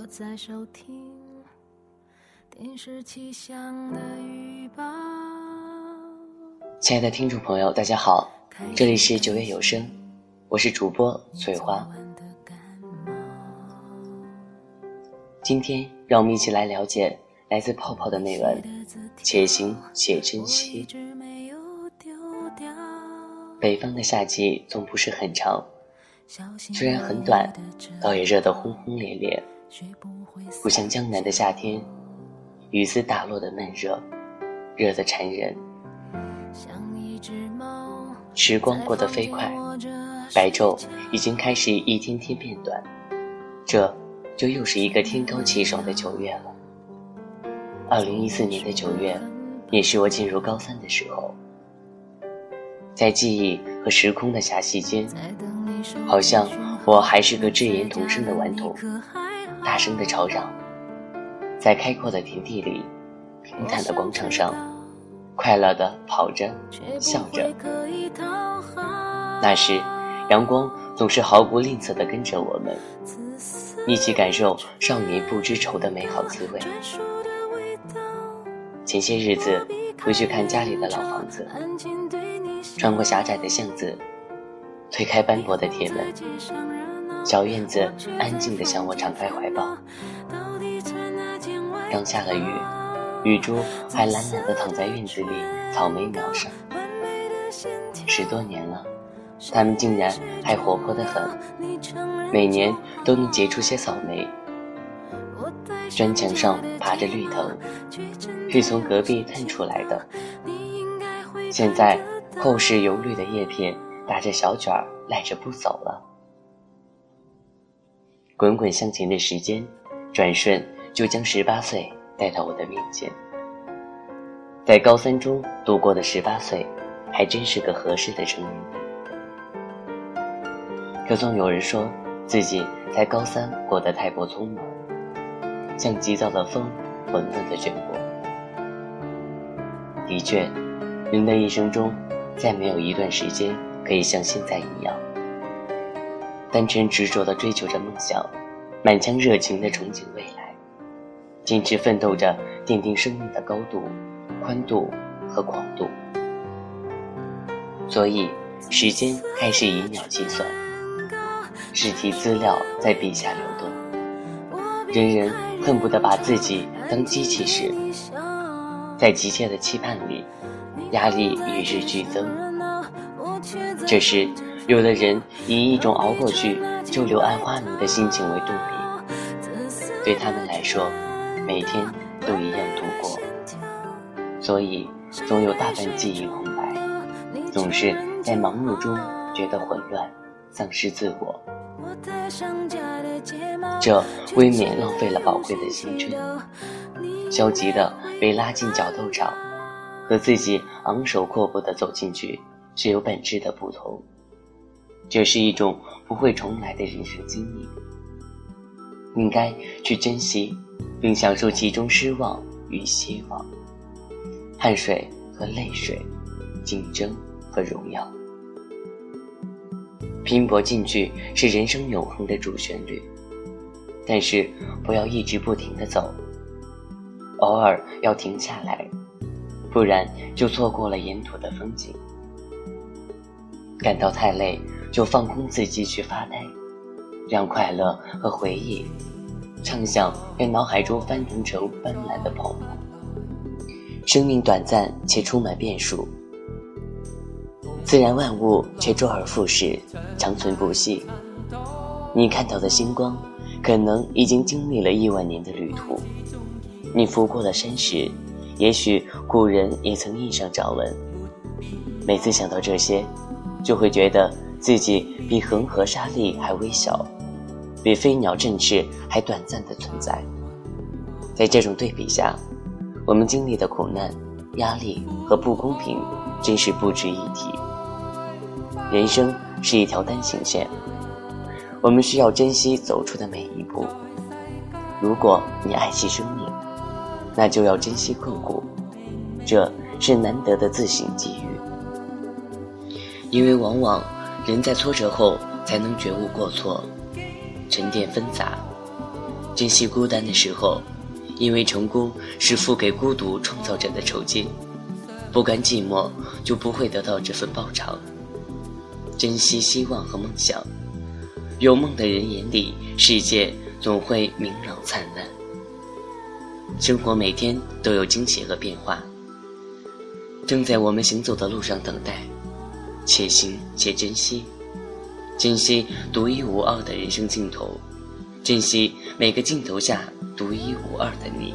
我在收听电视气象的预报。亲爱的听众朋友，大家好，这里是九月有声，我是主播翠花。今天让我们一起来了解来自泡泡的内文，且行且珍惜。北方的夏季总不是很长，虽然很短，倒也热得轰轰烈烈，不像江南的夏天，雨丝打落的闷热，热得缠人。时光过得飞快，白昼已经开始一天天变短，这就又是一个天高气爽的九月了。二零一四年的九月，也是我进入高三的时候。在记忆和时空的狭隙间，好像我还是个稚言童声的顽童，大声的吵嚷，在开阔的田地里，平坦的广场上，快乐的跑着，笑着。那时，阳光总是毫不吝啬的跟着我们，一起感受少年不知愁的美好滋味。前些日子回去看家里的老房子。穿过狭窄的巷子，推开斑驳的铁门，小院子安静地向我敞开怀抱。刚下了雨，雨珠还懒懒地躺在院子里草莓苗上。十多年了，它们竟然还活泼得很，每年都能结出些草莓。砖墙上爬着绿藤，是从隔壁探出来的。现在。厚实油绿的叶片打着小卷儿，赖着不走了。滚滚向前的时间，转瞬就将十八岁带到我的面前。在高三中度过的十八岁，还真是个合适的成年。可总有人说自己在高三过得太过匆忙，像急躁的风，混乱的卷波。的确，人的一生中。再没有一段时间可以像现在一样，单纯执着地追求着梦想，满腔热情地憧憬未来，坚持奋斗着奠定生命的高度、宽度和广度。所以，时间开始以秒计算，试题资料在笔下流动，人人恨不得把自己当机器使，在急切的期盼里。压力与日俱增，这时，有的人以一种熬过去就柳暗花明的心情为动力，对他们来说，每天都一样度过，所以总有大半记忆空白，总是在忙碌中觉得混乱，丧失自我，这未免浪费了宝贵的青春，消极的被拉进角斗场。和自己昂首阔步的走进去是有本质的不同，这是一种不会重来的人生经历，应该去珍惜，并享受其中失望与希望，汗水和泪水，竞争和荣耀，拼搏进去是人生永恒的主旋律，但是不要一直不停地走，偶尔要停下来。不然就错过了沿途的风景。感到太累，就放空自己去发呆，让快乐和回忆畅想在脑海中翻腾成斑斓的泡沫。生命短暂且充满变数，自然万物却周而复始，长存不息。你看到的星光，可能已经经历了亿万年的旅途。你拂过的山石。也许古人也曾印上掌纹。每次想到这些，就会觉得自己比恒河沙粒还微小，比飞鸟振翅还短暂的存在。在这种对比下，我们经历的苦难、压力和不公平，真是不值一提。人生是一条单行线，我们需要珍惜走出的每一步。如果你爱惜生命，那就要珍惜困苦，这是难得的自省机遇。因为往往人在挫折后才能觉悟过错，沉淀纷杂，珍惜孤单的时候，因为成功是付给孤独创造者的酬金，不甘寂寞就不会得到这份报偿。珍惜希望和梦想，有梦的人眼里，世界总会明朗灿烂。生活每天都有惊喜和变化，正在我们行走的路上等待，且行且珍惜，珍惜独一无二的人生镜头，珍惜每个镜头下独一无二的你。